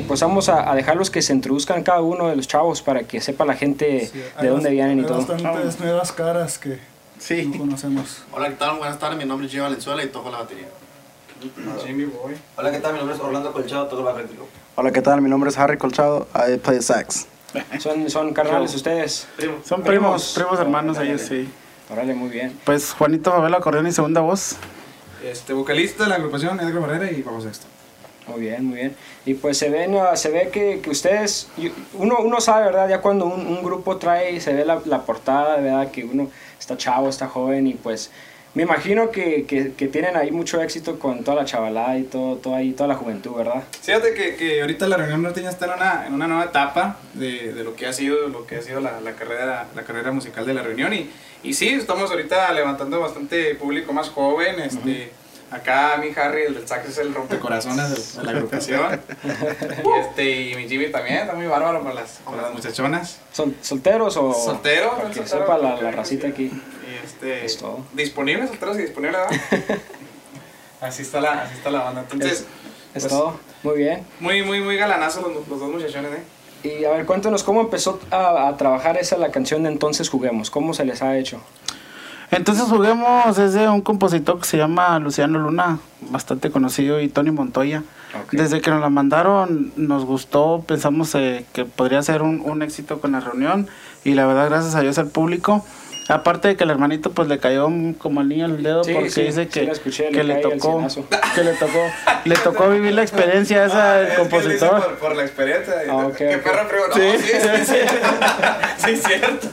y pues vamos a, a dejarlos que se introduzcan cada uno de los chavos para que sepa la gente Sí, de hay dónde vienen y hay todo. bastantes nuevas caras que Sí. no conocemos. Hola, ¿qué tal? Buenas tardes, mi nombre es Gio Valenzuela y toco la batería. Jimmy Boy. Hola, ¿qué tal? Mi nombre es Orlando Colchado, toco la réplica. Hola, ¿qué tal? Mi nombre es Harry Colchado. I play sax. Son, son carnales ustedes. Son primos, primos, primos hermanos ellos, sí. Órale, muy bien. Pues Juanito Favela, acordeón y segunda voz. Este, vocalista de la agrupación Edgar Barrera y Paco Sexto. Muy bien, muy bien. Y pues se ven, se ve que, que ustedes, uno, uno sabe, ¿verdad? Ya cuando un, un grupo trae, se ve la, la portada, ¿verdad? Que uno está chavo, está joven y pues me imagino que, que, que tienen ahí mucho éxito con toda la chavalada y todo, todo ahí, toda la juventud, ¿verdad? Fíjate que, que ahorita la reunión norteña está en una, en una nueva etapa de, de lo que ha sido, lo que ha sido la, la carrera, la carrera musical de la reunión y, y sí, estamos ahorita levantando bastante público más joven, este... Acá mi Harry, el del sax, es el rompecorazones de, la agrupación. y, este, y mi Jimmy también, está muy bárbaro para las, para las muchachonas. ¿Sol- ¿Solteros o...? Soltero, Para que soltero, sepa la, la soltero, racita aquí. Y este, Es todo. disponible, solteros y disponible, ¿verdad? así, está la, así está la banda. Entonces, Es pues, todo. Muy bien. muy, muy, muy galanazos los, los dos muchachones, ¿eh? Y a ver, cuéntanos cómo empezó a, a trabajar esa la canción de Entonces Juguemos. ¿Cómo se les ha hecho? Entonces juguemos, es de un compositor que se llama Luciano Luna, bastante conocido, y Tony Montoya. Desde que nos la mandaron nos gustó, pensamos eh, que podría ser un, un éxito con la reunión y la verdad gracias a Dios al público. Aparte de que el hermanito pues le cayó como al niño en el dedo Sí, porque sí, dice que, escuché, que le tocó que le tocó le tocó vivir la experiencia esa Ah, del es que lo hice compositor. Por, por la experiencia. Ah, ok. perro, pero no, Sí. sí, sí, sí, sí, cierto.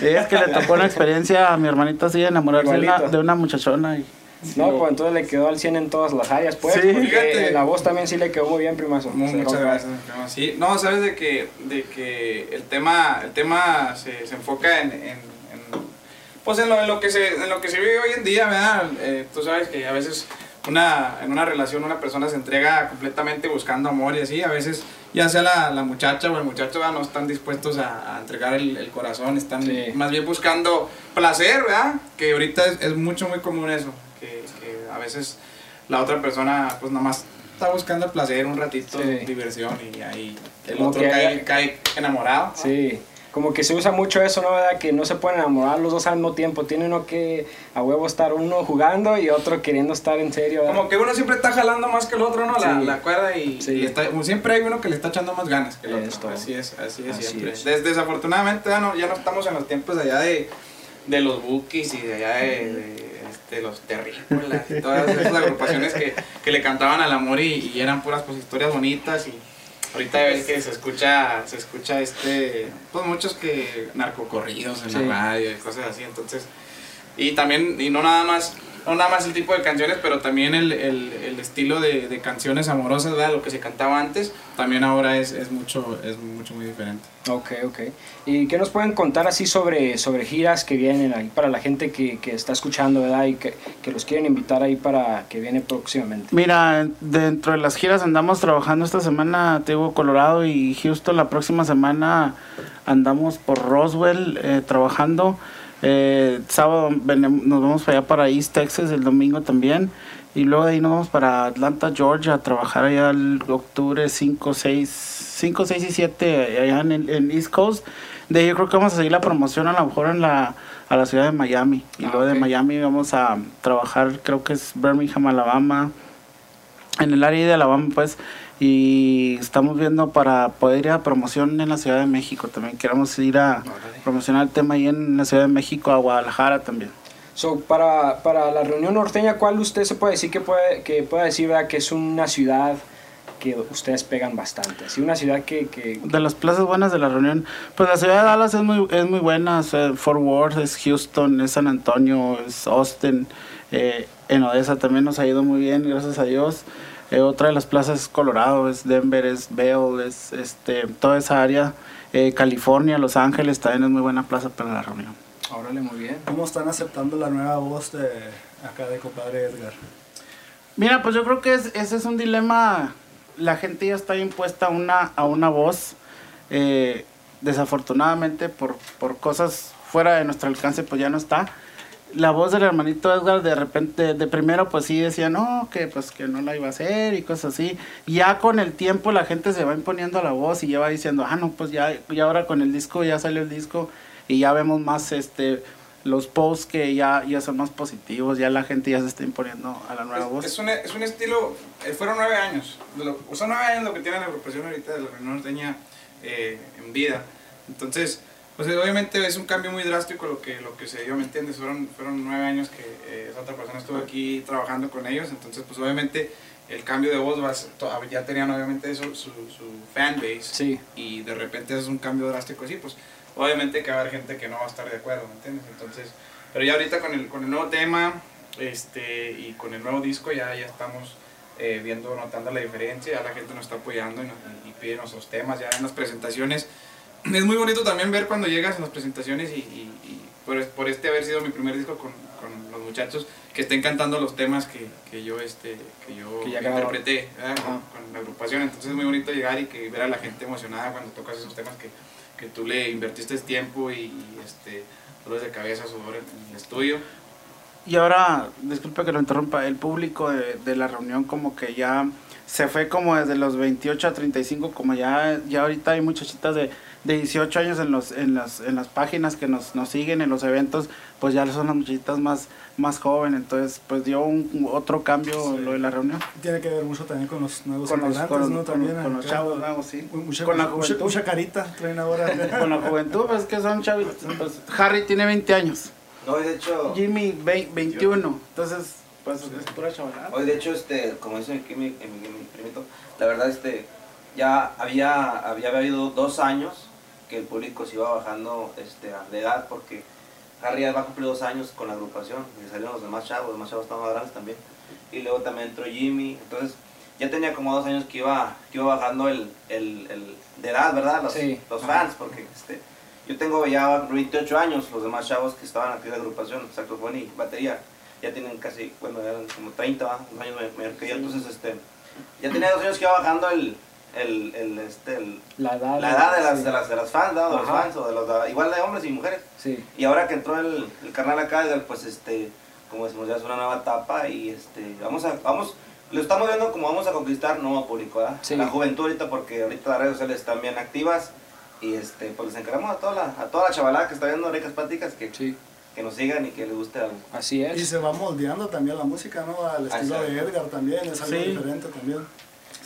Sí, es que le tocó una experiencia a mi hermanito así de enamorarse de una, de una muchachona y No, pues entonces le quedó al 100 en todas las áreas, pues. Sí. porque Fíjate. la voz también sí le quedó muy bien, primazo. Muchas gracias. no, Sí, no, sabes de que, de que el tema, el tema se, se enfoca en, en, en- pues en lo, en lo que se, en lo que se vive hoy en día, ¿verdad? Eh, tú sabes que a veces una, en una relación una persona se entrega completamente buscando amor y así, a veces ya sea la, la muchacha o el muchacho ¿verdad? no están dispuestos a, a entregar el, el corazón, están Sí. más bien buscando placer, ¿verdad? Que ahorita es, es mucho, muy común eso, que, que a veces la otra persona pues nomás está buscando el placer un ratito, Sí. diversión y ahí el Como otro cae, cae enamorado. Sí, como que se usa mucho eso, ¿no? ¿Verdad? Que no se pueden enamorar los dos al mismo tiempo. Tiene uno que a huevo estar uno jugando y otro queriendo estar en serio. ¿verdad? Como que uno siempre está jalando más que el otro, ¿no? La, Sí. la cuerda y, Sí. y está- como siempre hay uno que le está echando más ganas que el otro. Así es, así es Así siempre. es. Des- desafortunadamente ya no, ya no estamos en los tiempos allá de, de los bookies y de allá de, de, este, los terrícolas y todas esas agrupaciones que, que le cantaban al amor y, y eran puras pues, historias bonitas y ahorita ves que se escucha, se escucha este, pues muchos que narcocorridos en Sí. la radio y cosas así, entonces y también, y no nada más, no nada más el tipo de canciones, pero también el, el, el estilo de, de canciones amorosas, ¿verdad? Lo que se cantaba antes, también ahora es, es mucho, es mucho muy diferente. Ok, ok. ¿Y qué nos pueden contar así sobre, sobre giras que vienen ahí para la gente que, que está escuchando, ¿verdad? Y que, que los quieren invitar ahí para que viene próximamente. Mira, dentro de las giras andamos trabajando esta semana, te digo, Colorado y Houston. La próxima semana andamos por Roswell eh, trabajando. Eh, sábado nos vamos para allá para East Texas, el domingo también. Y luego de ahí nos vamos para Atlanta, Georgia, a trabajar allá el octubre 5, 6, 5, 6 y 7 allá en, el- en East Coast. De ahí yo creo que vamos a seguir la promoción a lo mejor en la, a la ciudad de Miami. Y Ah, luego de. Miami vamos a trabajar, creo que es Birmingham, Alabama en el área de Alabama, pues, y estamos viendo para poder ir a promoción en la Ciudad de México también. Queremos ir a promocionar el tema ahí en la Ciudad de México, a Guadalajara también. So, para, para la reunión norteña, ¿cuál usted se puede decir que puede, que pueda decir ¿verdad? que es una ciudad que ustedes pegan bastante? Así una ciudad que... que De las plazas buenas de la reunión, pues la ciudad de Dallas es muy, es muy buena, o sea, Fort Worth, es Houston, es San Antonio, es Austin, eh, en Odessa también nos ha ido muy bien, gracias a Dios. Eh, otra de las plazas es Colorado, es Denver, es Vail, es este, toda esa área. Eh, California, Los Ángeles también es muy buena plaza para la reunión. Órale, muy bien. ¿Cómo están aceptando la nueva voz de acá de compadre Edgar? Mira, pues yo creo que es- ese es un dilema. La gente ya está impuesta a una, a una voz. eh, desafortunadamente, por, por cosas fuera de nuestro alcance, pues ya no está. La voz del hermanito Edgar de repente, de primero pues sí decía, no, que pues que no la iba a hacer y cosas así. Ya con el tiempo la gente se va imponiendo a la voz y ya va diciendo, ah, no, pues ya, ya ahora con el disco, ya salió el disco y ya vemos más este los posts que ya, ya son más positivos, ya la gente ya se está imponiendo a la nueva Es, voz. es un, es un estilo, eh, fueron nueve años, lo- son nueve años lo que tiene la agrupación ahorita de la Reunión Norteña eh, en vida. Entonces, pues eh, obviamente es un cambio muy drástico lo que, lo que se dio, ¿me entiendes? Fueron, fueron nueve años que eh, esa otra persona estuvo aquí trabajando con ellos, entonces pues obviamente el cambio de voz va a ser- to- ya tenían obviamente su, su, su fan base Sí. y de repente es un cambio drástico así, pues obviamente que va a haber gente que no va a estar de acuerdo, ¿me entiendes? Entonces, pero ya ahorita con el, con el nuevo tema este, y con el nuevo disco ya, ya estamos eh, viendo, notando la diferencia, ya la gente nos está apoyando y, nos- y pide nuestros temas, ya en las presentaciones. Es muy bonito también ver cuando llegas en las presentaciones y, y- y por, por este haber sido mi primer disco con, con los muchachos, que estén cantando los temas que, que yo, este, que yo Que interpreté con, la agrupación. Entonces es muy bonito llegar y que ver a la gente emocionada cuando tocas esos temas que, que tú le invertiste tiempo y, y, este, dolores de cabeza, sudor en, en el estudio. Y ahora, disculpe que lo interrumpa, el público de, de la reunión como que ya se fue como desde los 28 a 35, como ya, ya ahorita hay muchachitas de, de 18 años en, los, en, las, en las páginas que nos, nos siguen, en los eventos, pues ya son las muchachitas más, más jóvenes, entonces pues dio un otro cambio Sí. lo de la reunión. Tiene que ver mucho también con los nuevos Con los, ¿no? con- También con los chavos nuevos, sí. Mucha, con la mucha- juventud. mucha carita traen ahora. Con la juventud, pues que son chavitos. Pues, Harry tiene 20 años, No, y de hecho, Jimmy vei- 21, entonces pues es pura chavalada. hoy de hecho, este, como dice aquí mi, mi, mi primito, la verdad, este, ya había, había habido dos años que el público se iba bajando este, de edad porque Harry ya va a cumplir dos años con la agrupación y salieron los demás chavos, los demás chavos estaban más grandes también. Y luego también entró Jimmy, entonces ya tenía como dos años que iba, que iba bajando el, el, el de edad, ¿verdad? Los, Sí. los fans, porque este, yo tengo ya 28 años, los demás chavos que estaban aquí en la agrupación, saxofón y batería, ya tienen casi, bueno, eran como 30 ¿va? unos años mayor- que yo, entonces este, ya tenía dos años que iba bajando el, el, el, este, el- La edad. la edad de las, sí. de las, de las fans, ¿no? de los fans, o de los, igual de hombres y mujeres. Sí. Y ahora que entró el, el carnal acá, pues este, como decimos, ya es una nueva etapa y este, vamos a, vamos, lo estamos viendo como vamos a conquistar nuevo público, ¿verdad? Sí. La juventud ahorita, porque ahorita las redes sociales están bien activas y este, pues les encargamos a toda la, a toda la chavalada que está viendo ricas pláticas que, Sí. que nos sigan y que les guste algo. Así Y es. se va moldeando también la música, ¿no? Al estilo de. Edgar también, es algo Sí. diferente también.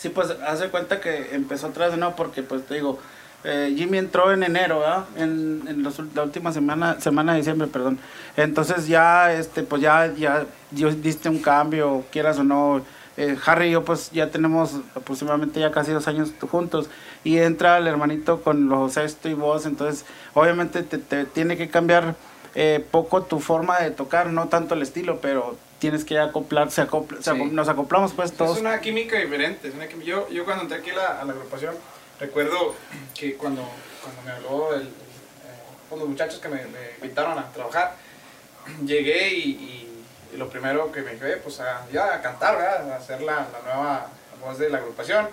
Sí, pues hace cuenta que empezó atrás no, porque pues te digo, eh, Jimmy entró en enero, ¿verdad? En, la última semana, semana de diciembre, perdón. Entonces ya, este, pues ya, ya diste un cambio, quieras o no. Eh, Harry y yo pues ya tenemos aproximadamente ya casi dos años juntos y entra el hermanito con los sexto y voz, entonces obviamente te, te tiene que cambiar eh, poco tu forma de tocar, no tanto el estilo, pero tienes que acoplar, se acopla- se Sí. acop- nos acoplamos pues todos. Es una química diferente. es una química- yo, yo cuando entré aquí a la, a la agrupación, recuerdo que cuando, cuando me habló el, el, eh, los muchachos que me, me invitaron a trabajar, llegué y, y- y lo primero que me dije, pues a, ya a cantar, ¿verdad? a hacer la, la nueva voz de la agrupación.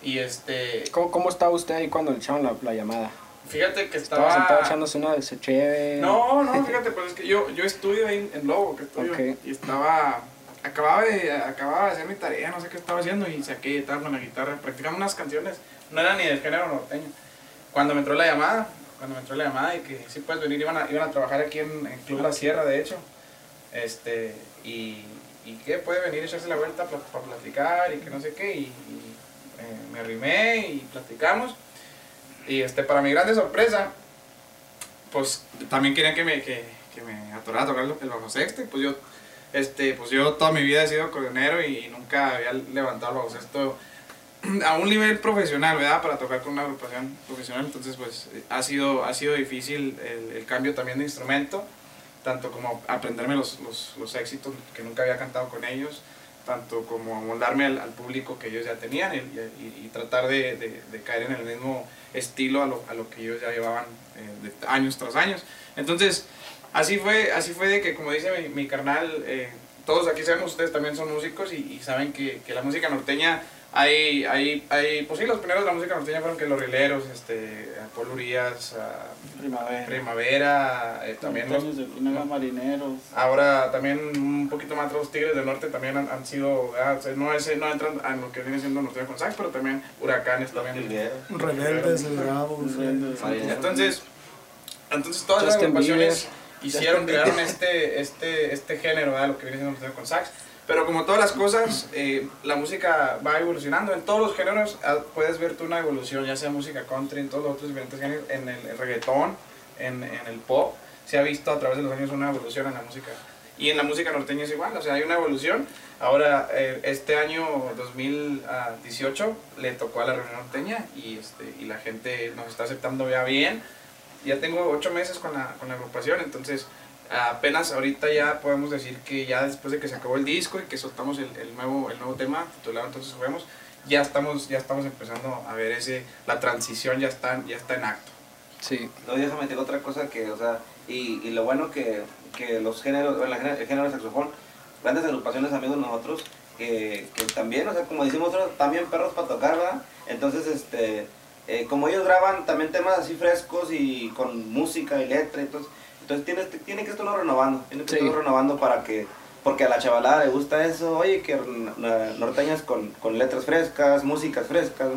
Y este, ¿Cómo, ¿Cómo estaba usted ahí cuando le echaron la, la llamada? Fíjate que Estaba estaba... sentado echándose una de cheve. No, no, fíjate, pues es que yo, yo estudio ahí en, en Lobo, que estudio, Ok. y estaba, acababa de, acababa de hacer mi tarea, no sé qué estaba haciendo, y saqué guitarra con la guitarra, practicamos unas canciones, no era ni del género norteño. Cuando me entró la llamada, cuando me entró la llamada y que sí puedes venir, iban a, iban a trabajar aquí en, en Club La Sierra, de hecho, este, y, y que puede venir a echarse la vuelta para platicar y que no sé qué, y, y, eh, me arrimé y platicamos, y este, para mi grande sorpresa, pues también querían que me, que, me atorara a tocar el, bajo sexto y pues yo, este, pues yo toda mi vida he sido coronero y nunca había levantado el bajo sexto a un nivel profesional, ¿verdad? Para tocar con una agrupación profesional, entonces pues ha sido, ha sido difícil el, el cambio también de instrumento, tanto como aprenderme los, los, los éxitos que nunca había cantado con ellos, tanto como moldarme al, público que ellos ya tenían y, tratar de, caer en el mismo estilo a lo, que ellos ya llevaban eh, años tras años. Entonces, así fue, así fue de que, como dice mi, mi carnal, eh, todos aquí sabemos, ustedes también son músicos y, y saben que, que la música norteña hay, hay, hay, pues sí, los primeros de la música norteña fueron que los rileros, este, Paul Urias, ah, Primavera. Primavera, eh, también los, de Finaga Marineros. Ahora también un poquito más los Tigres del Norte también han, han sido, ah, no, ese, no entran en lo que viene siendo norteño con sax, pero también huracanes también. Rebeldes, bravos. Rebeldes. eh, Entonces, entonces todas las agrupaciones hicieron, crearon este, este, este género, ¿verdad? lo que viene siendo norteño con sax. Pero como todas las cosas, eh, la música va evolucionando. En todos los géneros ah, puedes ver tú una evolución, ya sea música country, en todos los otros diferentes géneros, en el, reggaetón, en, en el pop. Se ha visto a través de los años una evolución en la música. Y en la música norteña es igual, o sea, hay una evolución. Ahora, eh, este año 2018 le tocó a la reunión norteña y, este, y la gente nos está aceptando ya bien. Ya tengo ocho meses con la, con la agrupación, entonces apenas ahorita ya podemos decir que ya después de que se acabó el disco y que soltamos el, el nuevo, el nuevo tema titulado Entonces Juguemos, ya estamos, ya estamos empezando a ver ese, la transición ya está, ya está en acto. Sí. No, déjame decir otra cosa que, o sea, y, y lo bueno que, que los géneros, bueno, el género- saxofón, grandes agrupaciones, amigos nosotros, que, que también, o sea, como decimos nosotros, también perros para tocar, ¿verdad? Entonces, este, eh, como ellos graban también temas así frescos y con música y letra, entonces, entonces tiene, tiene que estarlo renovando, tiene que Sí. estarlo renovando para que, porque a la chavalada le gusta eso, oye, que norteñas con, con letras frescas, músicas frescas.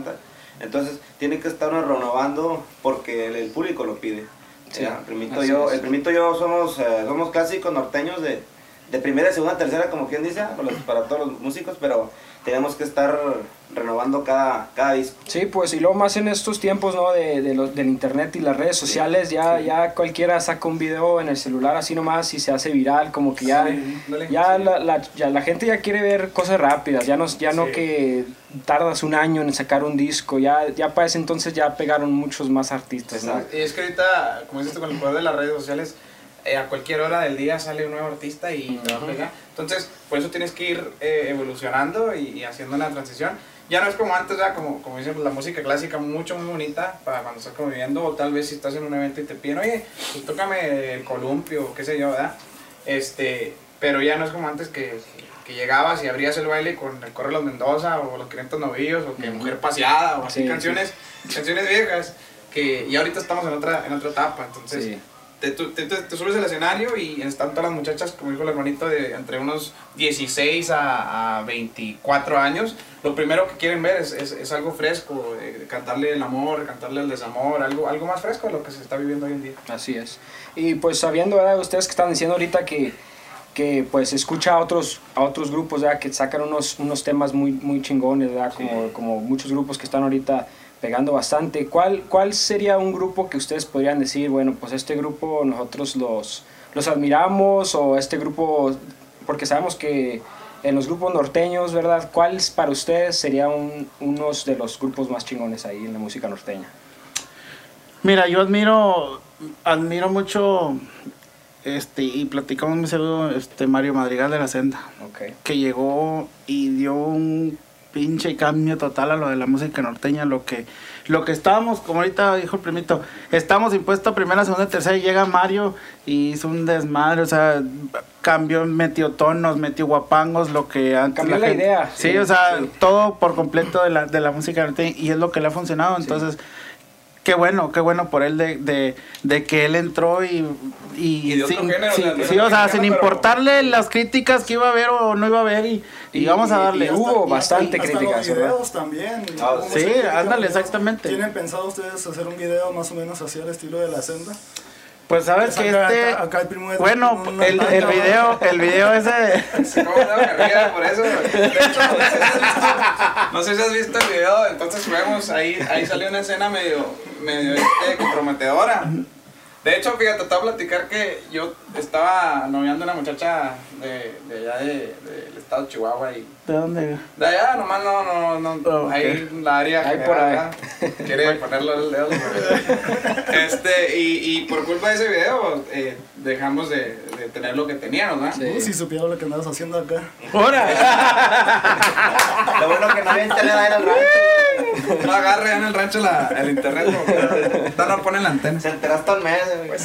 Entonces tiene que estar renovando porque el, el público lo pide. Sí, primito yo, el primito yo somos, eh, somos clásicos norteños de, de primera, segunda, tercera, como quien dice, para, los- para todos los músicos, pero tenemos que estar renovando cada, cada disco. Sí, pues y luego más en estos tiempos, ¿no? De, de lo- del internet y las redes sociales, ya, ya cualquiera saca un video en el celular así nomás y se hace viral, como que ya, Dale. ya, la, la- ya la gente ya quiere ver cosas rápidas, ya no, ya no Sí. que tardas un año en sacar un disco, ya, ya para ese entonces ya pegaron muchos más artistas, ¿no? Y es que ahorita, como dices con el poder de las redes sociales, eh, a cualquier hora del día sale un nuevo artista y te va a pegar. Entonces, por eso tienes que ir eh, evolucionando y, y haciendo una transición. Ya no es como antes, ya como, como dicen, la música clásica mucho, muy bonita para cuando estás conviviendo o tal vez si estás en un evento y te piden, oye, pues tócame el columpio qué sé yo, ¿verdad? Este, pero ya no es como antes que, que llegabas y abrías el baile con el Corre de los Mendoza o los 500 novillos o que. Mujer Paseada o así Sí, canciones, canciones viejas que y ahorita estamos en otra, en otra etapa, entonces Sí. Te, tú- te, te- subes al escenario y están todas las muchachas, como dijo el hermanito, de entre unos 16 a, a 24 años. Lo primero que quieren ver es, es, es algo fresco, eh, cantarle el amor, cantarle el desamor, algo, algo más fresco de lo que se está viviendo hoy en día. Así es. Y pues sabiendo, ¿verdad? Ustedes que están diciendo ahorita que, que pues escucha a otros, a otros grupos, ¿verdad? Que sacan unos, unos temas muy, muy chingones, ¿verdad? Como, como muchos grupos que están ahorita pegando bastante. ¿Cuál, ¿Cuál sería un grupo que ustedes podrían decir, bueno, pues este grupo nosotros los, los admiramos o este grupo, porque sabemos que en los grupos norteños, ¿verdad? ¿Cuál para ustedes sería un, unos de los grupos más chingones ahí en la música norteña? Mira, yo admiro, admiro mucho, este, y platicamos muy seguido, este, Mario Madrigal de la Senda, Ok. que llegó y dio un pinche cambio total a lo de la música norteña, lo que, lo que estábamos, como ahorita dijo el primito, estamos impuestos a primera, segunda, tercera, y llega Mario y hizo un desmadre, o sea, cambió, metió tonos, metió guapangos, lo que antes Cambió la idea, Sí, sí, o sea, sí. todo por completo de la, de la música norteña, y es lo que le ha funcionado, entonces qué bueno, qué bueno por él de, de, de que él entró y, y, Y de otro sin, género, sin- de sí, o sea, sin pero- importarle las críticas que iba a haber o no iba a haber y, y, vamos a darle. y hubo Y bastante hasta críticas, los ¿verdad? videos también. Ah, ¿Cómo sí, ándale, exactamente. ¿Tienen pensado ustedes hacer un video más o menos así al estilo de la senda? Pues sabes que este, acá- acá el primo de- bueno, el, el video, el video ese, ¿Cómo no me ría por eso? De hecho, no sé si has visto, no sé si has visto el video, entonces vemos, ahí, ahí salió una escena medio, medio este, comprometedora. De hecho, fíjate, te voy a platicar que yo estaba noviando a una muchacha de, de allá de- del estado de Chihuahua y ¿de dónde? de allá nomás no, no, no, Oh, ok. ahí en la área Ahí general, por ahí. quiere ponerlo el dedo. este, y, y por culpa de ese video eh, dejamos de, de tener lo que teníamos, ¿verdad? Sí. Uh, si supiera lo que andabas haciendo acá. ¡Hora! Lo bueno que no había internet ahí en el rancho. No agarre en el rancho la, el internet, porque ahorita no ponen la antena. Se enteraste un mes, güey.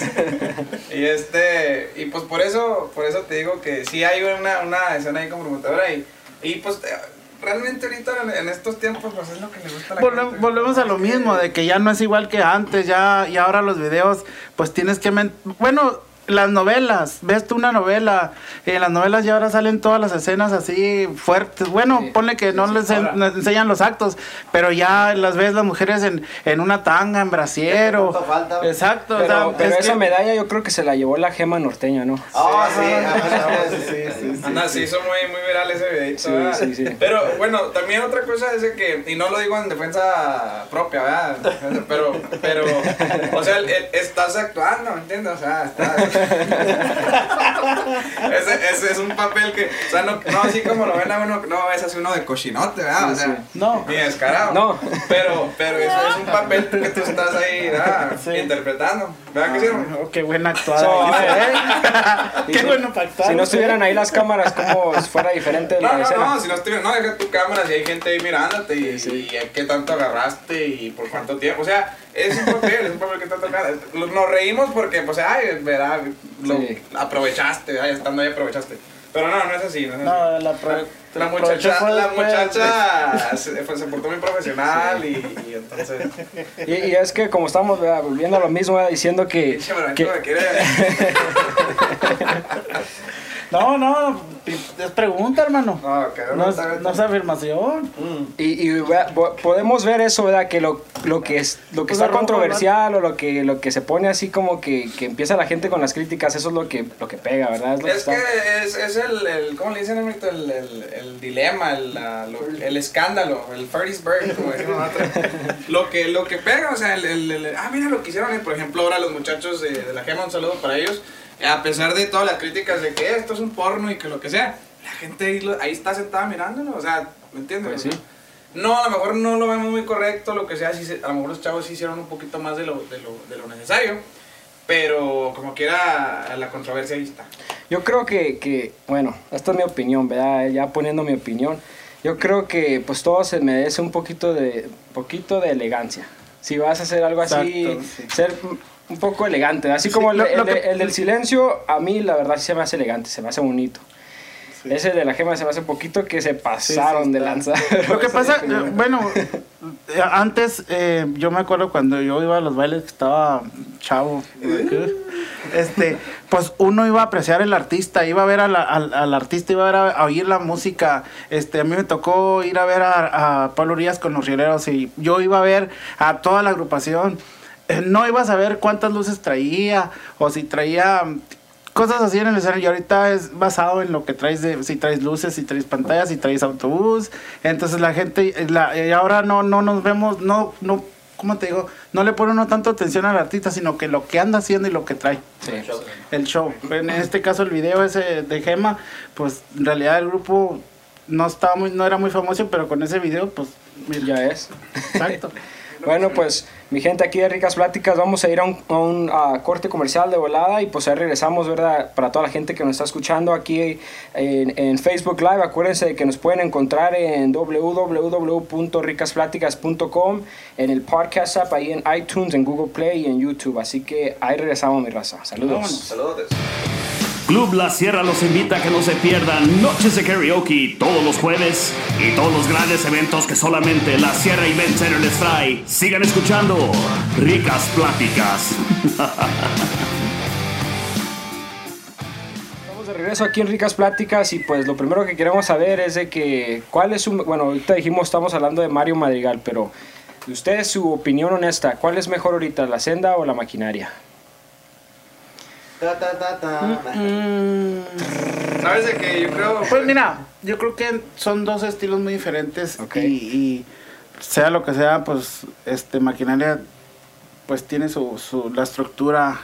Y este, y pues por eso, por eso te digo que sí hay una, una escena ahí comprometedora y, y pues realmente ahorita en, estos tiempos, pues es lo que le gusta a la Volve- gente. volvemos a lo mismo, de que ya no es igual que antes, ya, y ahora los videos, pues tienes que... Bueno, las novelas, ves tú una novela, y en las novelas ya ahora salen todas las escenas así fuertes. Bueno, Sí, ponle que no les en- enseñan los actos, pero ya las ves las mujeres en, en una tanga, en brasier o... ¿Cuánto falta? Exacto, o Pero, sea, pero es esa que- medalla yo creo que se la llevó la gema norteña, ¿no? Ah, sí, sí, sí, sí. Anda, se hizo muy, muy viral ese videito. Sí, sí, sí. Pero bueno, también otra cosa es que, y no lo digo en defensa propia, ¿verdad? Pero, pero, o sea, el- el- estás actuando, ¿me entiendes? O sea, estás. ese, ese es un papel que, o sea, no, no así como lo ven a uno, no es así uno de cochinote, ¿verdad? O sea. No. ni descarado. No. Pero, pero eso es un papel que tú estás ahí, ¿verdad? Sí. Interpretando. ¿Verdad que sí? Oh, qué buena actuada. So, ¿eh? qué bueno para actuar. Si no estuvieran ahí las cámaras, como si fuera diferente No, la no, escena. no, si no estuviera, no, deja tu cámara, si hay gente ahí mirándote y, Sí. y qué tanto agarraste y por cuánto tiempo. O sea, es un papel, es un papel que te toca. Nos reímos porque, pues, ay, verá, lo Sí. aprovechaste, ay, estando ahí aprovechaste. Pero no, no es así, no es así. No, la, pro- La muchacha, fue la después. muchacha se, fue- se portó muy profesional y, y entonces. Y, y es que como estamos ¿verdad? volviendo a lo mismo, ¿verdad? diciendo que, Pinche que- me quiere. No, no, es pregunta, hermano. No, No es, está bien. no es afirmación. y, y. Po- podemos ver eso, ¿verdad? Que lo, lo que es lo que Pues está controversial o lo que lo que se pone así como que, que empieza la gente con las críticas, eso es lo que lo que pega, ¿verdad? lo Es está- que es, es el, el, ¿cómo le dicen ahorita? El, el, el dilema, el, la- lo- el escándalo, el Bird, como decimos lo, que, lo que pega, o sea, el, el- el- ah, mira lo que hicieron, eh, por ejemplo, ahora los muchachos de, de la Gema, un saludo para ellos, a pesar de todas las críticas de que esto es un porno y que lo que sea, la gente ahí, lo- ahí está sentada mirándolo, o sea, ¿me entiendes? Pues sí. No, a lo mejor no lo vemos muy correcto, lo que sea, se- a lo mejor los chavos sí hicieron un poquito más de lo, de lo, de lo necesario, pero como quiera, la controversia ahí está. Yo creo que, que, bueno, esta es mi opinión, ¿verdad? Ya poniendo mi opinión, yo creo que pues todo se merece un poquito de, poquito de elegancia. Si vas a hacer algo así, Exacto, sí. ser un poco elegante. Así como el, lo el de- que- el del silencio, a mí la verdad sí se me hace elegante, se me hace bonito. Ese de la gema se me hace un poquito que se pasaron de está. lanza. Lo que pasa, eh, bueno, eh, antes eh, yo me acuerdo cuando yo iba a los bailes que estaba chavo, este, pues uno iba a apreciar el artista, iba a ver a la- al, al artista, iba a, ver a, a oír la música. Este, a mí me tocó ir a ver a, a Pablo Urias con los rieleros y yo iba a ver a toda la agrupación. No ibas a ver cuántas luces traía o si traía cosas así en el escenario. Y ahorita es basado en lo que traes de si traes luces si traes pantallas si traes autobús. Entonces la gente la, y ahora no no nos vemos no no cómo te digo no le pone uno tanto atención al artista sino que lo que anda haciendo y lo que trae. Sí. el show. En este caso el video ese de Gema pues en realidad el grupo no estaba muy no era muy famoso pero con ese video pues mira, Ya es. exacto. Bueno, pues mi gente aquí de Ricas Pláticas, vamos a ir a un, a corte comercial de volada y pues ahí regresamos, ¿verdad? Para toda la gente que nos está escuchando aquí en, en Facebook Live, acuérdense de que nos pueden encontrar en www.ricaspláticas.com, en el podcast app, ahí en iTunes, en Google Play y en YouTube. Así que ahí regresamos, mi raza. Saludos. Saludos. Club La Sierra los invita a que no se pierdan noches de karaoke todos los jueves y todos los grandes eventos que solamente La Sierra Event Center les trae. Sigan escuchando Ricas Pláticas. Estamos de regreso aquí en Ricas Pláticas y pues lo primero que queremos saber es de que, ¿cuál es su, bueno, ahorita dijimos, estamos hablando de Mario Madrigal, pero de ustedes su opinión honesta, ¿cuál es mejor ahorita, la senda o la maquinaria? Ta, ta, ta, ta. Mm, ¿Sabes de que yo creo? Pues mira, yo creo que son dos estilos muy diferentes y, y sea lo que sea, pues este maquinaria pues tiene su, su la estructura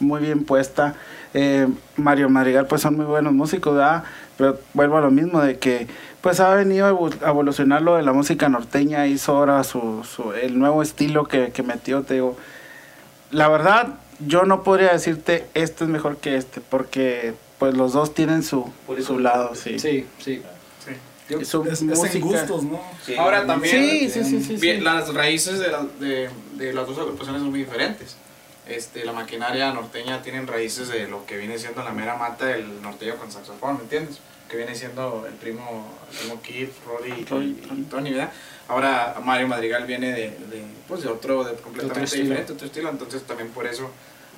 muy bien puesta. Eh, Mario Madrigal pues son muy buenos músicos, ¿verdad? Pero vuelvo a lo mismo de que pues ha venido a evolucionar lo de la música norteña, hizo ahora su, su- el nuevo estilo que, que metió, te digo. La verdad, yo no podría decirte este es mejor que este, porque pues los dos tienen su, su lado, sí. Sí, sí. Y su Es, es en música. gustos, ¿no? Sí. Ahora también. Sí, sí, sí, sí, Bien, sí. Las raíces de, la- de, de las dos agrupaciones son muy diferentes. este, la maquinaria norteña tienen raíces de lo que viene siendo la mera mata del norteño con saxofón, ¿me entiendes? Que viene siendo el primo, el primo Keith, Roddy y- Roddy, y, Tony, ¿verdad? Ahora Mario Madrigal viene de, de, pues de otro, de completamente estilo. diferente, otro estilo, entonces también por eso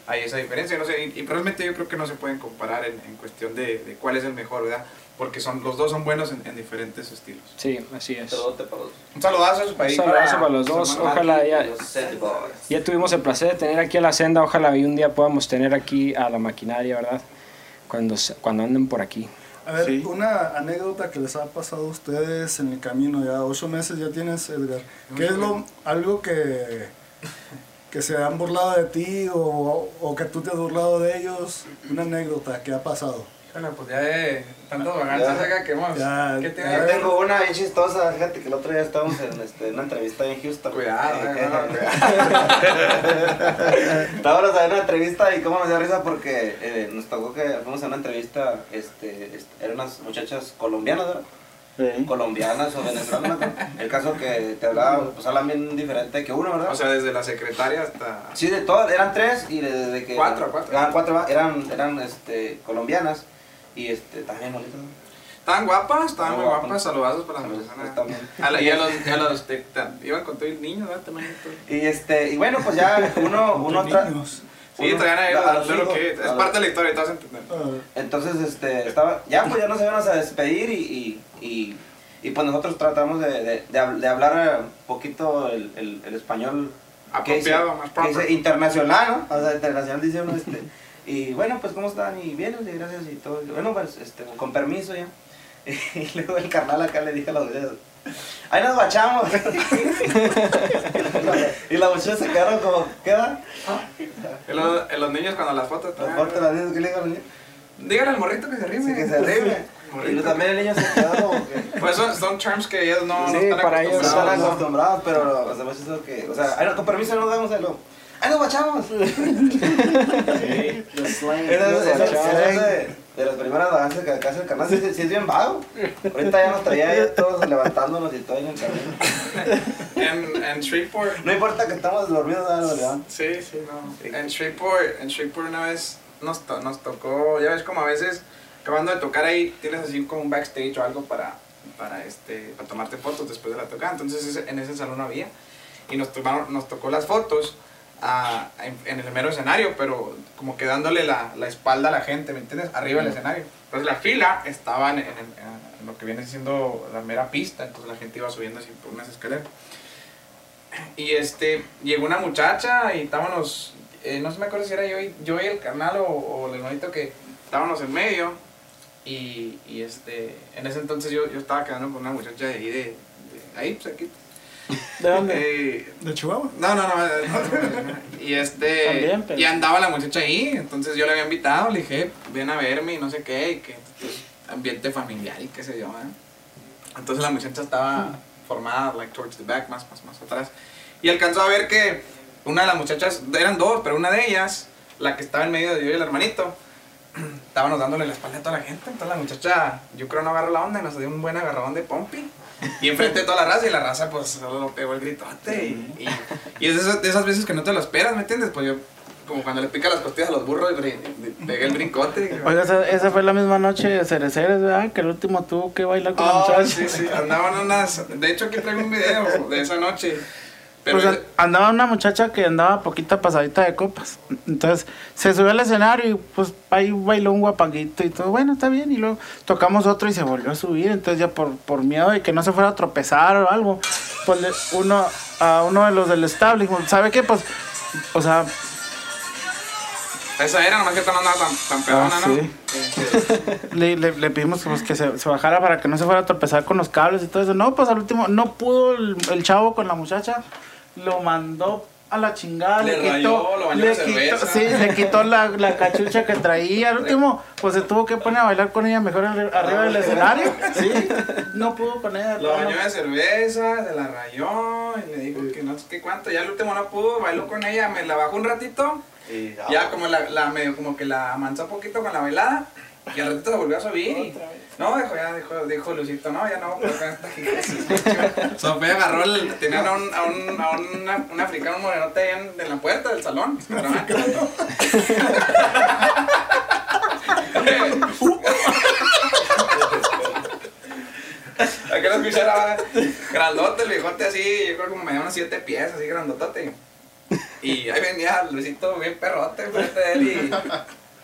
hay esa diferencia, no sé, y, y realmente yo creo que no se pueden comparar en, en cuestión de, de cuál es el mejor, ¿verdad? Porque son, los dos son buenos en, en diferentes estilos. Sí, así es. Saludote para los Un saludazo a su país. Un saludazo para los dos. Ojalá ya-. Ya tuvimos el placer de tener aquí a la senda. Ojalá y un día podamos tener aquí a la maquinaria, ¿verdad? Cuando, cuando anden por aquí. A ver, Sí. una anécdota que les ha pasado a ustedes en el camino, ya ocho meses ya tienes, Edgar. ¿Qué es lo, algo que, que se han burlado de ti o, o que tú te has burlado de ellos? Una anécdota que ha pasado. Híjole, pues ya de tantas vagancias Ya. acá que hemos. Ya, ¿Qué ya. tiene? Yo tengo una bien chistosa, fíjate que el otro día estábamos en este, una entrevista en Houston. Cuidado, Eh, que- no, cuidado. Estábamos en una entrevista y cómo nos dio risa porque eh, nos tocó que fuimos a una entrevista, este, este, eran unas muchachas colombianas, ¿verdad? Sí. Colombianas o venezolanas. El caso que te hablaban, pues hablan bien diferente que uno, ¿verdad? O sea, desde la secretaria hasta. Sí, de todas, eran tres y desde que... Cuatro, cuatro. Eran cuatro, eran, eran este, colombianas y este, también bonitas. Estaban guapas, estaban muy Muy guapas. guapas. Saludazos para las personas. también. A la- y a los. A los te- ta- iban con todo el niño, ¿verdad? También. todo. Y este, y bueno, pues ya uno, uno tra- niños. Sí, uno- traían ahí a kids. a Es los- parte de la historia, te vas a entender. Ah, Entonces, este, estaba, ya pues ya nos íbamos a despedir y, y, y, y, pues nosotros tratamos de, de, de de hablar un poquito el, el, el español que dice- Apropiado, más que dice internacional, ¿no? O sea, internacional dice uno, este, y bueno, pues ¿cómo están? Y bien, y gracias y todo. Y bueno, pues, este, con permiso ya. Y luego el carnal acá le dije a los muchachos, ahí nos bachamos. y la muchacha se quedaron como, ¿qué va? Y los, y los niños cuando las fotos. Las fotos las niñas que le digo a los niños. Díganle al morrito que se rime. Sí, que se rime. Y Morrito. también el niño se quedó. Pues son, son terms que ellos no, Sí, no están para ellos No están acostumbrados. acostumbrados, pero los demás eso que, o sea, con permiso no nos vemos el Es- eso es- eso es de, de las primeras danzas que acá hace el canal, sí, sí es bien vago. Ahorita ya nos traía ya todos levantándonos y todo en el camino. En, en Shreveport. No importa que estamos dormidos, León. Sí, sí, no. En Shreveport, en Shreveport una vez nos, to- nos tocó, ya ves como a veces acabando de tocar ahí tienes así como un backstage o algo para, para, este, para tomarte fotos después de la tocada. Entonces en ese salón había y nos, tomaron, nos tocó las fotos ah, en, en el mero escenario, pero como que dándole la, la espalda a la gente, ¿me entiendes? Arriba del escenario. Entonces la fila estaba en, en- en- en lo que viene siendo la mera pista, entonces la gente iba subiendo así por unas escaleras. Y este, llegó una muchacha y estábamos, eh, no se me acuerdo si era yo y, yo y el carnal o, o el hermanito que estábamos en medio. Y, y este, en ese entonces yo, yo estaba quedando con una muchacha de ahí, de, de ahí, pues aquí. ¿De dónde? Eh, ¿De Chihuahua? no, no, no. eh, no. Y este. También, pero- Y andaba la muchacha ahí. Entonces yo le había invitado. Le dije, ven a verme y no sé qué. Y que pues, ambiente familiar y qué sé yo. ¿eh? Entonces la muchacha estaba formada, like towards the back, más, más, más atrás. Y alcanzó a ver que una de las muchachas, eran dos, pero una de ellas, la que estaba en medio de yo y el hermanito, estábamos dándole la espalda a toda la gente. Entonces la muchacha, yo creo no agarró la onda y nos dio un buen agarrón de pompi. Y enfrente de toda la raza, y la raza pues solo lo pegó el gritote. Y, y, y es de esas, de esas veces que no te lo esperas, ¿me entiendes? Pues yo, como cuando le pica las costillas a los burros, pegué el brincote. Oiga, esa, esa fue la misma noche de Cereceres, ¿verdad? Que el último tuvo que bailar con la Ah, muchacha. sí, sí, andaban unas. De hecho, aquí traigo un video de esa noche. Pero Pues, an- andaba una muchacha que andaba poquita pasadita de copas. Entonces se subió al escenario y pues ahí bailó un guapanguito y todo. Bueno, está bien. Y luego tocamos otro y se volvió a subir. Entonces ya por, por miedo de que no se fuera a tropezar o algo, pues uno a uno de los del dijo, ¿sabe qué? Pues, o sea, esa era, nomás que no andaba tan, tan pedona, Ah, ¿no? sí. le, le, le pedimos pues, que se, se bajara para que no se fuera a tropezar con los cables y todo eso. No, pues al último no pudo el, el chavo con la muchacha. Lo mandó a la chingada. Le Le, quitó, rayó, lo bañó le de quitó, sí, le quitó la, la cachucha que traía. Al último, pues se tuvo que poner a bailar con ella mejor arri- arriba del escenario. Sí, no pudo ella. Lo bañó de cerveza, se la rayó y le dijo que no sé qué cuánto. Ya el último no pudo, bailó con ella, me la bajó un ratito. Y, Ya como la, la medio como que la amansó un poquito con la bailada. Y al ratito se volvió a subir. Y, No, dijo, ya, dijo, dijo Luisito, no, ya no. Sofía agarró el, tenían a un, a un, a un, un africano morenote ahí en, en la puerta del salón. ¿verdad? Aquí lo escuchara, grandote, el viejote así, yo creo que como medía unos siete pies, así grandotote. Y ahí venía Luisito bien perrote enfrente de él y,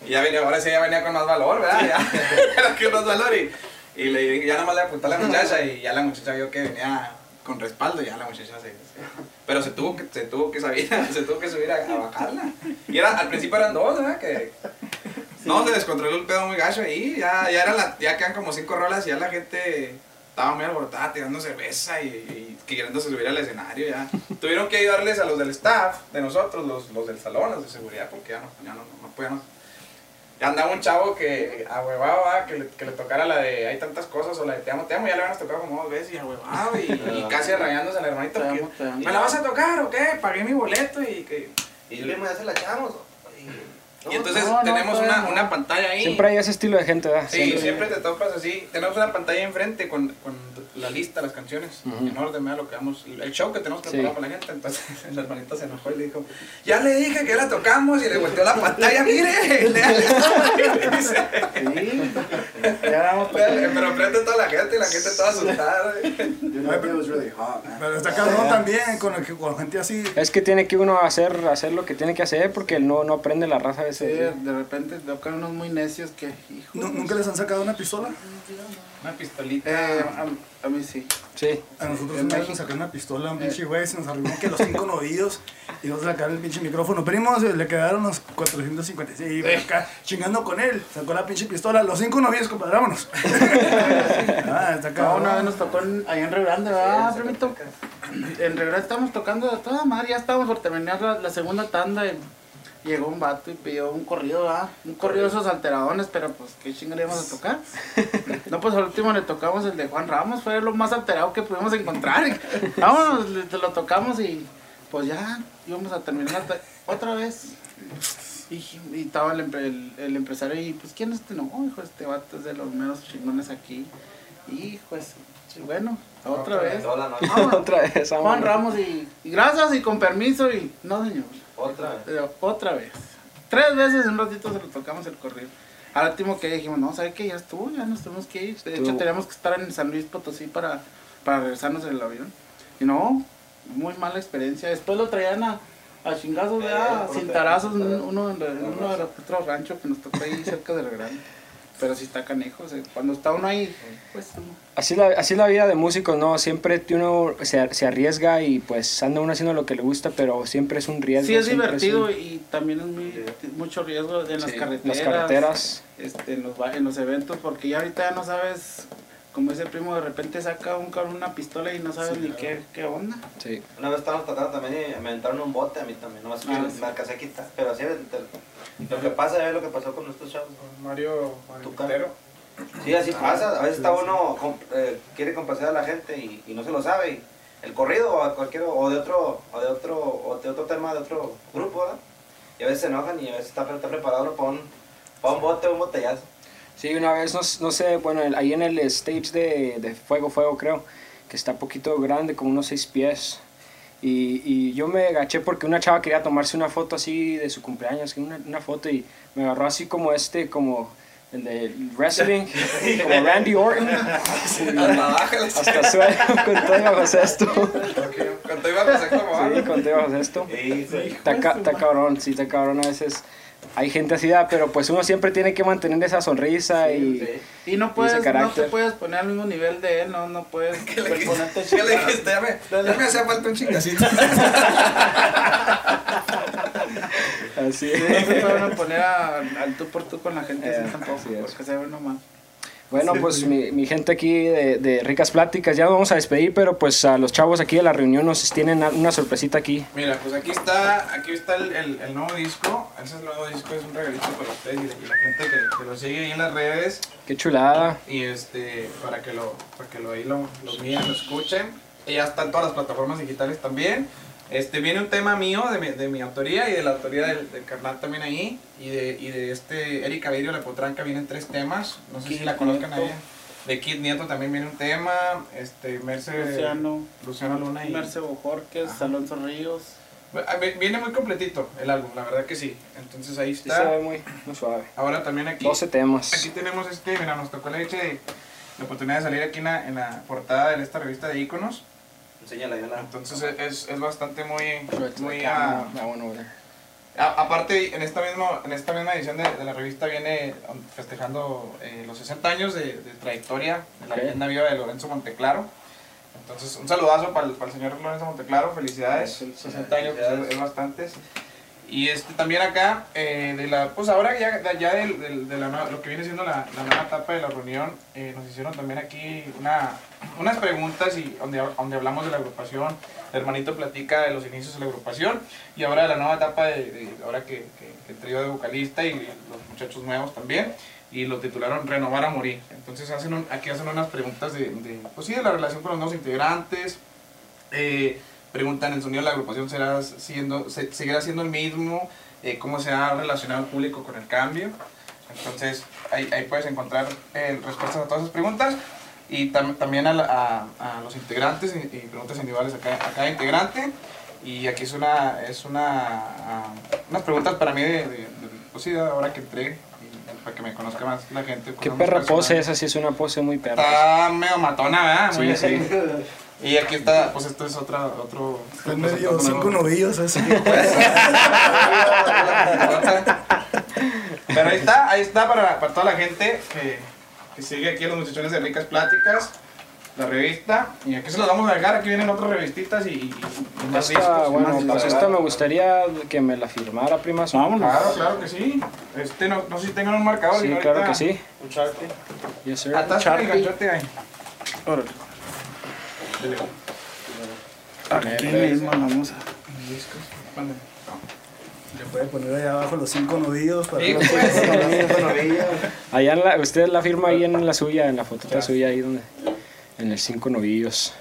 y ya venía, ahora sí ya venía con más valor, ¿verdad? Ya, que más valor y, y le ya nada más le apuntó a la muchacha y ya la muchacha vio que venía con respaldo ya la muchacha se... se- pero se tuvo que, se tuvo que subir, se tuvo que subir a, a bajarla. Y era, al principio eran dos, ¿verdad? Que, no, se descontroló el pedo muy gacho ahí, ya, ya, era la, ya quedan como cinco rolas y ya la gente estaba muy alborotada tirando cerveza y, y queriéndose subir al escenario ya. Tuvieron que ayudarles a los del staff, de nosotros, los, los del salón, los de seguridad, porque ya no, ya no, no podíamos. Ya andaba un chavo que ahuevaba que le, que le tocara la de hay tantas cosas o la de te amo, te amo, ya le habíamos tocado como dos veces y ahuevaba y, y casi rayándose al hermanito. Te que, amo, te amo. ¿Me la vas a tocar o qué? Pagué mi boleto y que... Y yo le ya se la echamos. Y entonces no, no, tenemos una, no. una pantalla ahí. Siempre hay ese estilo de gente, ¿verdad? Sí, siempre te topas así. Tenemos una pantalla enfrente con, con la lista, las canciones, Ujú. en orden, ¿verdad? lo que vamos, el show que tenemos Sí. preparado para la gente. Entonces el hermanito se enojó y le dijo, ya le dije que la tocamos y le volteó la pantalla, mire. Sí. Pero frente a toda la gente y la gente toda asustada. Pero está cabrón también con, el que- con gente así. Es que tiene que uno hacer, hacer lo que tiene que hacer porque no, no aprende la raza a Sí, veces. de repente tocan unos muy necios que, hijo. Nu- ¿Nunca les han sacado una pistola? Una pistolita. Eh, a, a mí sí. Sí. A nosotros una vez nos sacaron una pistola, un pinche güey, se nos arruinó que los cinco novillos y nos sacaron el pinche micrófono. Primos, eh, le quedaron los 456 y acá chingando con él. Sacó la pinche pistola, los cinco novillos, compadre, vámonos. ah, está No, cabrón. una vez nos tocó en, ahí en Rio Grande, ¿verdad, primito? En Rio Grande estábamos tocando de toda madre, ya estábamos por terminar la, la segunda tanda y llegó un vato y pidió un corrido, ¿verdad? Un corrido de esos alteradones, pero pues qué chinga le íbamos a tocar. No, pues al último le tocamos el de Juan Ramos, fue lo más alterado que pudimos encontrar. Vámonos, le- te lo tocamos y pues ya íbamos a terminar otra vez. Y, y estaba el, empre- el, el empresario y pues ¿quién es este? No, hijo, este vato es de los menos chingones aquí. Hijo, es, bueno, otra vez. Otra Juan. Ramos y, y gracias y con permiso y no señor. Otra vez. Pero otra vez. Tres veces en un ratito se lo tocamos el corrido. Al último que dijimos, no, ¿sabe qué? Ya estuvo, ya nos tuvimos que ir. De hecho, teníamos que estar en San Luis Potosí para, para regresarnos en el avión. Y no, muy mala experiencia. Después lo traían a, a chingazos, Eh, ¿verdad? por sin te- tarazos, por te- uno, en uno de los otros ranchos que nos tocó ahí cerca del Grande. Pero sí está canejo, o sea, cuando está uno ahí, pues uno- Así la, así la vida de músicos, ¿no? Siempre uno se, se arriesga y pues anda uno haciendo lo que le gusta, pero siempre es un riesgo. Sí, es divertido un- y también es muy, mucho riesgo en las carreteras. las carreteras. Este, en, los, en los eventos, porque ya ahorita ya no sabes, como ese primo de repente saca un cabrón una pistola y no sabes ni qué, qué onda. Sí. Una vez estábamos tocando también y me entraron un bote a mí también, nomás que Ah, me sí. alcancé a quitar. Pero así, lo que pasa es lo que pasó con estos chavos. Mario Tu Quintero. Sí, así pasa. A veces está uno, eh, quiere complacer a la gente y, y no se lo sabe. y el corrido o cualquier, o de otro, o de otro, o de otro tema de otro grupo, ¿verdad? Y a veces se enojan y a veces está, está preparado uno para un, para un bote o un botellazo. Sí, una vez, no, no sé, bueno, ahí en el stage de, de Fuego Fuego creo, que está un poquito grande, como unos seis pies. Y, y yo me agaché porque una chava quería tomarse una foto así de su cumpleaños, una, una foto, y me agarró así como este, como el de wrestling, como Randy Orton, Hasta suelo, con todo y bajo cesto. Cuando iba a pasar como Sí, con todo y bajo ca- está cabrón, sí, está cabrón a veces. Hay gente así, ah, pero pues uno siempre tiene que mantener esa sonrisa y... Sí. Y no puedes, no te puedes poner al mismo nivel de él, no, no puedes ¿Qué le, ponerte ¿Qué le dijiste? Ya me, ya me hacía falta un chingacito. Así Sí, no se puede uno poner a- al tú por tú con la gente Eh, así tampoco, así es. porque se ve uno Bueno, pues mi, mi gente aquí de, de Ricas Pláticas, ya vamos a despedir, pero pues a los chavos aquí de la reunión nos tienen una sorpresita aquí. Mira, pues aquí está, aquí está el, el, el nuevo disco. Ese es el nuevo disco, es un regalito para ustedes y la, gente que, que lo sigue ahí en las redes. Qué chulada. Y este, para que lo, para que lo ahí lo, lo miren, lo escuchen. Y ya está en todas las plataformas digitales también. Este, viene un tema mío, de mi, de mi autoría y de la autoría del, del carnal también ahí. Y de, y de este Erika Vidrio La Potranca vienen tres temas. No sé si la conozcan ahí. de Kid Nieto también viene un tema, este, Merce, Luciano, Luciano Luna y... Merce Bojorquez, Ajá. Alonso Ríos. Ah, vi- Viene muy completito el álbum, la verdad que sí. Entonces ahí Sí está. ve muy, muy suave. Ahora también aquí, 12 temas. aquí tenemos este, mira, nos tocó la leche de la oportunidad de salir aquí en la, en la portada de esta revista de iconos. Enséñala, ya la. Entonces es- es, bastante muy, muy there. A- aparte, en esta, misma, en esta misma edición de, de la revista viene um, festejando eh, los 60 años de, de trayectoria de la leyenda viva de Lorenzo Monteclaro. Entonces, un saludazo para el, para el señor Lorenzo Monteclaro, felicidades. Felicidades. 60 años pues, es, es bastantes. Y este, también acá, eh, de la, pues ahora ya, ya del- del- de, la lo que viene siendo la, la nueva etapa de la reunión, eh, nos hicieron también aquí una, unas preguntas y donde, donde hablamos de la agrupación. El hermanito platica de los inicios de la agrupación y ahora de la nueva etapa de, de- ahora que, que, que el trío de vocalista y los muchachos nuevos también. Y lo titularon Renovar a Morir. Entonces hacen un- aquí hacen unas preguntas de, de, pues sí, de la relación con los nuevos integrantes, eh, preguntan, ¿el sonido de la agrupación será siendo, se- seguirá siendo el mismo? Eh, ¿Cómo se ha relacionado el público con el cambio? Entonces, ahí, ahí puedes encontrar eh, respuestas a todas esas preguntas y tam- también a, la- a- a los integrantes y, y preguntas individuales a cada, a cada integrante. Y aquí es una, es una, ah, unas preguntas para mí de, de, de- pues sí, ahora que entré, para que me conozca más la gente. Qué perra pose esa, sí es una pose muy perra. Está medio matona, ¿verdad? Sí, Muy sí. así. Y aquí está, pues esto es otra, otro... Está en medio cinco novillos ese. Pero ahí está, ahí está para, para toda la gente que, que sigue aquí a los muchachones de Ricas Pláticas, la revista. Y aquí se los vamos a dejar, aquí vienen otras revistitas y, y- y más Esta, discos. bueno, más pues esta me gustaría que me la firmara, prima. Vámonos. Claro, claro que sí. Este, no, no sé si tengan un marcador. Sí, y claro que sí. Un Sharpie. Yes, sir. Sharpie. ganchote ahí. Órale. Dele. Aquí mismo vamos a. Discos. Le puede poner ahí abajo los cinco novillos para Sí, que pues. Allá en la, usted la firma ahí en la suya, en la fotota suya, ahí donde, en el cinco novillos.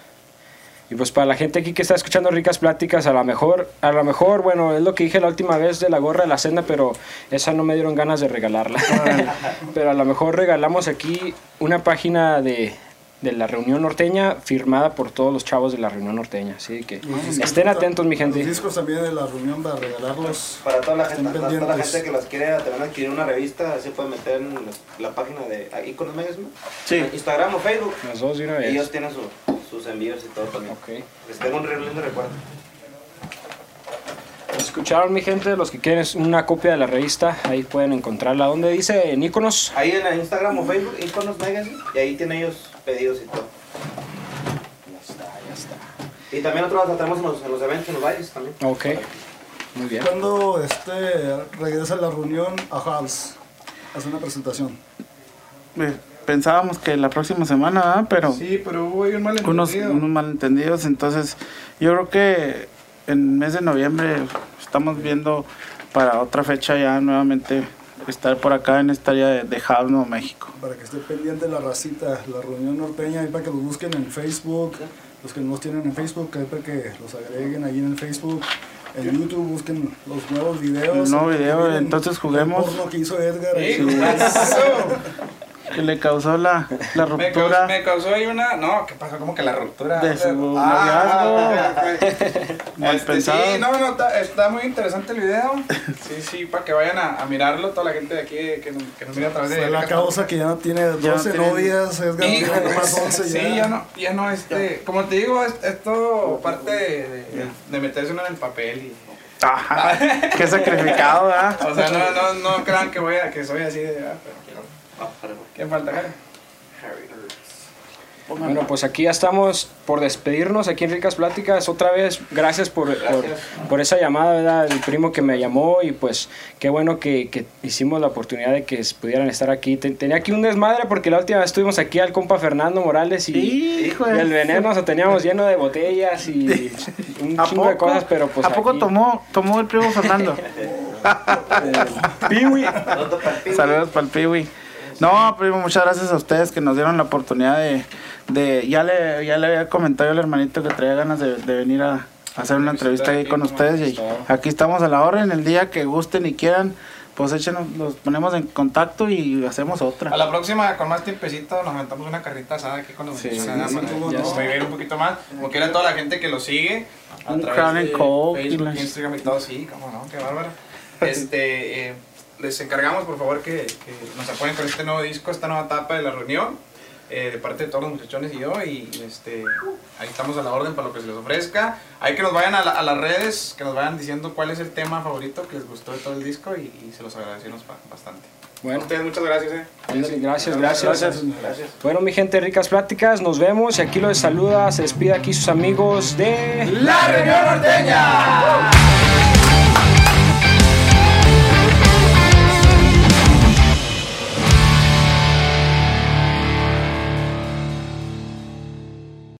Y pues para la gente aquí que está escuchando ricas pláticas, a lo mejor, a lo mejor, bueno, es lo que dije la última vez de la gorra de la senda, pero esa no me dieron ganas de regalarla. pero a lo mejor regalamos aquí una página de, de la reunión norteña firmada por todos los chavos de la reunión norteña. Así que estén atentos, mi Los gente. discos también de la reunión para regalarlos. Para toda la gente, para toda la gente que las quiere también adquirir una revista, se puede meter en la página de Iconos Magazine. Sí. Instagram o Facebook. Las dos de una Ellos vez. tienen su- sus envíos y todo también. Ok. Les tengo un lindo recuerdo. Escucharon mi gente, los que quieren una copia de la revista, ahí pueden encontrarla. ¿Dónde dice? En iconos. Ahí en Instagram o Facebook, Iconos Magazine, y ahí tienen ellos pedidos y todo. Ya está, ya está. Y también nosotros las tenemos en los, en los eventos, en los bailes también. Ok, muy bien. Cuando este regresa la reunión a House, hace una presentación. Eh, Pensábamos que la próxima semana, ¿verdad? pero Sí, pero hubo ahí un unos, malentendido. unos malentendidos. Entonces, yo creo que en el mes de noviembre estamos viendo para otra fecha ya nuevamente estar por acá en esta área de, de México. Para que esté pendiente la racita, la reunión norteña, ahí para que los busquen en Facebook. Los que no los tienen en Facebook, ahí para que los agreguen ahí en el Facebook. En YouTube busquen los nuevos videos. Video, entonces juguemos. El porno que hizo Edgar. Ahí. Que le causó la, la Me causó, ruptura. me causó ahí una. No, ¿qué pasó? Como que la ruptura. De su Ah, Mal este, pensado. sí, no, no, está, está muy interesante el video. Sí, sí, para que vayan a, a mirarlo, toda la gente de aquí que nos, que nos mira a través de. Fue la causa que ya no tiene 12 Ya no tiene- novias, Hijo, tiene más 11 sí, ya. ya no, ya no, este, como te digo, es, esto parte de, de, de meterse uno en el papel y, Ajá, qué sacrificado, ¿verdad? o sea, no, no, no crean que voy a, que soy así de, ah, pero, Ah, ¿quién falta, Harry? Bueno, pues aquí ya estamos por despedirnos aquí en Ricas Pláticas. Otra vez, gracias por, por, por esa llamada, ¿verdad? El primo que me llamó y pues qué bueno que, que hicimos la oportunidad de que pudieran estar aquí. Ten- tenía aquí un desmadre porque la última vez estuvimos aquí al compa Fernando Morales y, Hijo y de el veneno lo teníamos lleno de botellas y un ¿A chingo de cosas, pero pues ¿A poco aquí- tomó, tomó el primo Fernando? Piwi. Saludos para el Piwi. Piwi. No, primo, muchas gracias a ustedes que nos dieron la oportunidad de... de ya, le, ya le había comentado yo al hermanito que traía ganas de, de venir a, a hacer una entrevista ahí con ustedes y aquí estamos a la orden. El día que gusten y quieran, pues échenos, los ponemos en contacto y hacemos A otra. la próxima, con más tiempecito, nos aventamos una carrita asada aquí con los Sí, sí, Para vivir un poquito más. Como quiera toda la gente que lo sigue. A Un través Crown and de Coke Facebook, Instagram y todo, sí, cómo no, qué bárbaro. Este, eh, les encargamos, por favor, que, que nos apoyen con este nuevo disco, esta nueva etapa de la reunión. eh, de parte de todos los muchachones y yo y este ahí estamos a la orden para lo que se les ofrezca hay que nos vayan a, la- a las redes que nos vayan diciendo cuál es el tema favorito que les gustó de todo el disco y, y se los agradecemos ba- bastante Bueno. a ustedes muchas gracias eh. Ándale, gracias, gracias. Bueno, mi gente, ricas pláticas, nos vemos y aquí los saluda, se despide aquí sus amigos de... La Reunión Norteña